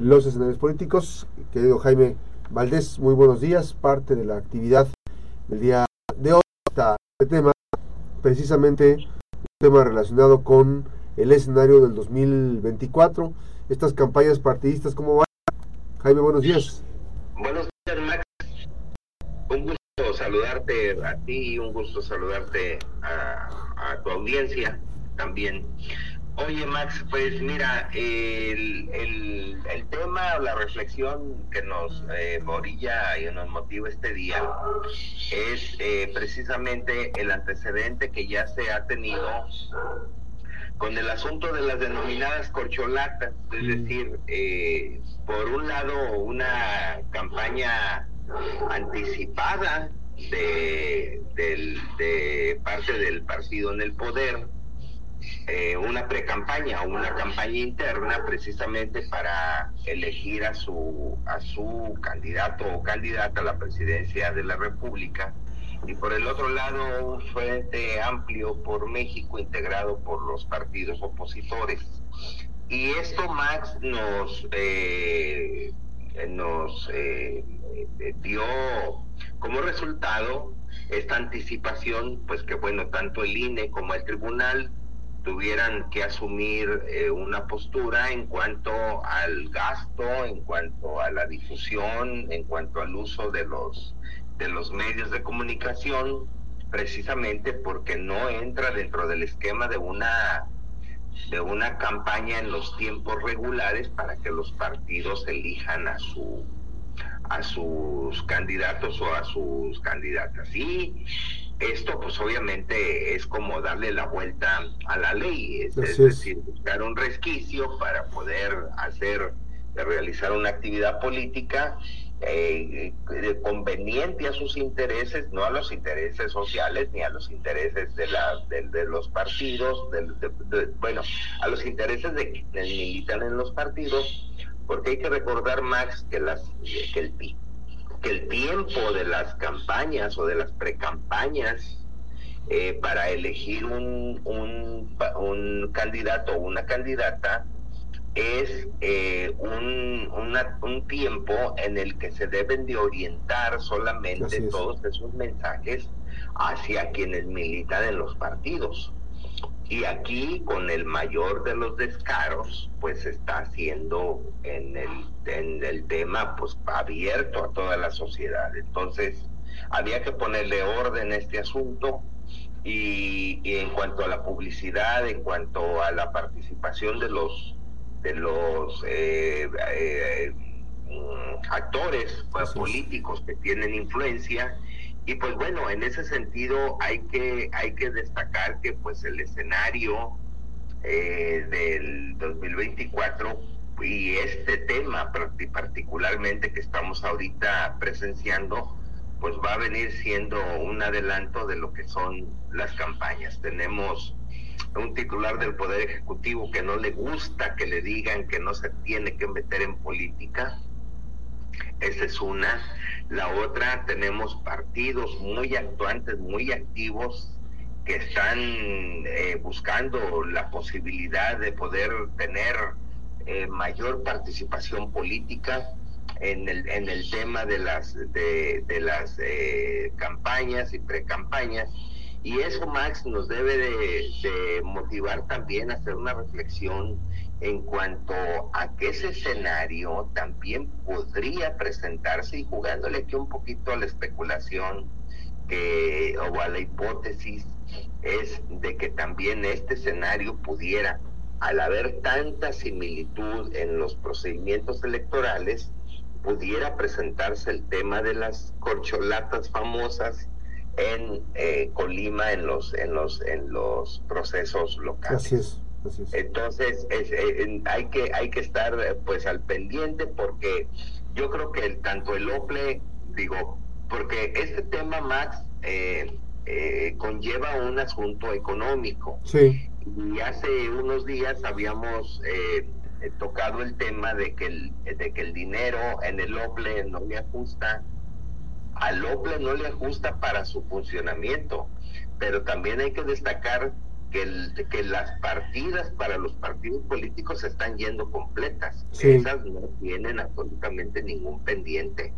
los escenarios políticos. Querido Jaime Valdés, muy buenos días. Parte de la actividad del día de hoy está este tema, precisamente un tema relacionado con el escenario del 2024. Estas campañas partidistas, ¿cómo van? Jaime, buenos días. Buenos días, Max. Un gusto saludarte a ti y un gusto saludarte a, a tu audiencia también. Oye, Max, pues mira, el, el, el tema, la reflexión que nos eh, orilla y nos motiva este día es eh, precisamente el antecedente que ya se ha tenido con el asunto de las denominadas corcholatas, es decir, eh, por un lado una campaña anticipada de, del, de parte del partido en el poder, eh, una pre-campaña o una campaña interna precisamente para elegir a su, a su candidato o candidata a la presidencia de la República. Y por el otro lado, un frente amplio por México integrado por los partidos opositores. Y esto, Max, nos, eh, nos eh, dio como resultado esta anticipación, pues que bueno, tanto el INE como el tribunal tuvieran que asumir eh, una postura en cuanto al gasto, en cuanto a la difusión, en cuanto al uso de los de los medios de comunicación, precisamente porque no entra dentro del esquema de una de una campaña en los tiempos regulares para que los partidos elijan a su a sus candidatos o a sus candidatas. Y esto pues obviamente es como darle la vuelta a la ley, es, decir, buscar un resquicio para poder hacer, realizar una actividad política eh, conveniente a sus intereses, no a los intereses sociales ni a los intereses de, la, de, los partidos, bueno, a los intereses de quienes militan en los partidos, porque hay que recordar, Max, que, las, que el PIB que el tiempo de las campañas o de las precampañas eh, para elegir un, un, un, candidato o una candidata es eh, un, un tiempo en el que se deben de orientar solamente todos esos mensajes hacia quienes militan en los partidos. Y aquí, con el mayor de los descaros, pues está haciendo en el, en el tema pues abierto a toda la sociedad. Entonces, había que ponerle orden a este asunto y, en cuanto a la publicidad, en cuanto a la participación de los de los eh, eh, actores pues, políticos que tienen influencia, y pues bueno, en ese sentido hay que, hay que destacar que pues el escenario eh, del 2024 y este tema particularmente que estamos ahorita presenciando, pues va a venir siendo un adelanto de lo que son las campañas. Tenemos un titular del Poder Ejecutivo que no le gusta que le digan que no se tiene que meter en política. Esa es una la otra, tenemos partidos muy actuantes, muy activos, que están eh, buscando la posibilidad de poder tener eh, mayor participación política en el, en el tema de las, de, las eh, campañas y precampañas. Y eso, Max, nos debe de motivar también a hacer una reflexión en cuanto a que ese escenario también podría presentarse y jugándole aquí un poquito a la especulación que, o a la hipótesis es de que también este escenario pudiera, al haber tanta similitud en los procedimientos electorales, pudiera presentarse el tema de las corcholatas famosas en eh, Colima en los en los en los procesos locales. Entonces eh, hay que hay que estar eh, pues al pendiente porque yo creo que tanto el OPLE digo porque este tema Max eh, conlleva un asunto económico sí. y hace unos días habíamos tocado el tema de que el de que el dinero en el OPLE no le ajusta al OPLE no le ajusta para su funcionamiento pero también hay que destacar que, el, que las partidas para los partidos políticos se están yendo completas. Esas no tienen absolutamente ningún pendiente,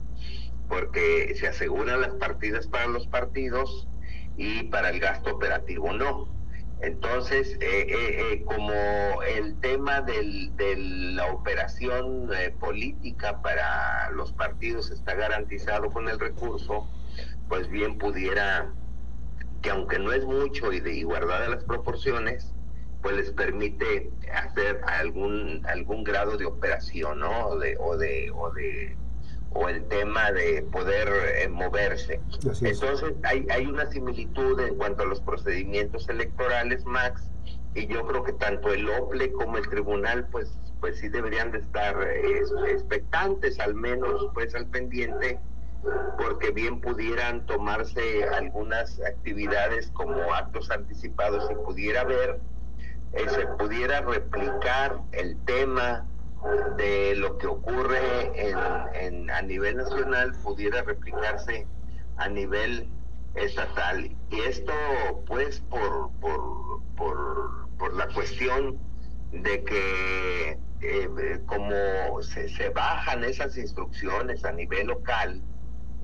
porque se aseguran las partidas para los partidos y para el gasto operativo no. Entonces, eh, eh, eh, como el tema del, de la operación política para los partidos está garantizado con el recurso, pues bien pudiera que aunque no es mucho y, de, y guardada las proporciones, pues les permite hacer algún algún grado de operación, ¿no? De, o de, o de o el tema de poder eh, moverse. Entonces hay, hay una similitud en cuanto a los procedimientos electorales, Max, y yo creo que tanto el OPLE como el tribunal, pues, pues sí deberían de estar eh, expectantes, al menos, pues al pendiente, porque bien pudieran tomarse algunas actividades como actos anticipados y pudiera ver, eh, se pudiera replicar el tema de lo que ocurre en, a nivel nacional pudiera replicarse a nivel estatal. Y esto pues por, por, por, la cuestión de que eh, como se, se, bajan esas instrucciones a nivel local,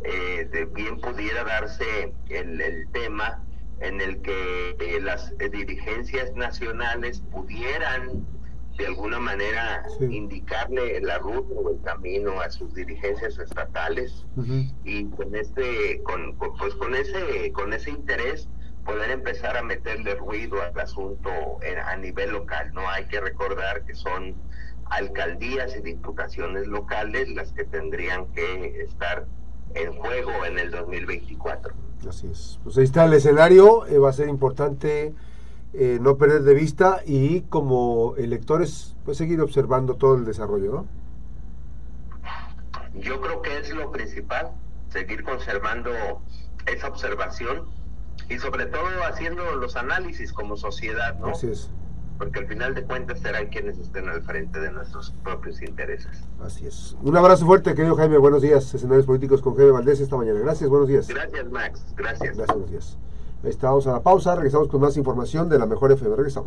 eh, bien pudiera darse el, el tema en el que eh, las dirigencias nacionales pudieran de alguna manera indicarle la ruta o el camino a sus dirigencias estatales y con este con, pues con ese con ese interés poder empezar a meterle ruido al asunto a nivel local no hay que recordar que son alcaldías y diputaciones locales las que tendrían que estar en juego en el 2024 así es. Pues ahí está el escenario eh, va a ser importante eh, no perder de vista y como electores pues seguir observando todo el desarrollo, ¿no? Yo creo que es lo principal, seguir conservando esa observación y sobre todo haciendo los análisis como sociedad, ¿no? Así es. Porque al final de cuentas serán quienes estén al frente de nuestros propios intereses. Así es. Un abrazo fuerte, querido Jaime. Buenos días. Escenarios políticos con Jaime Valdés esta mañana. Gracias, buenos días. Gracias, Max. Gracias. Gracias, buenos días. Estamos a la pausa, regresamos con más información de la Mejor FM. Regresamos.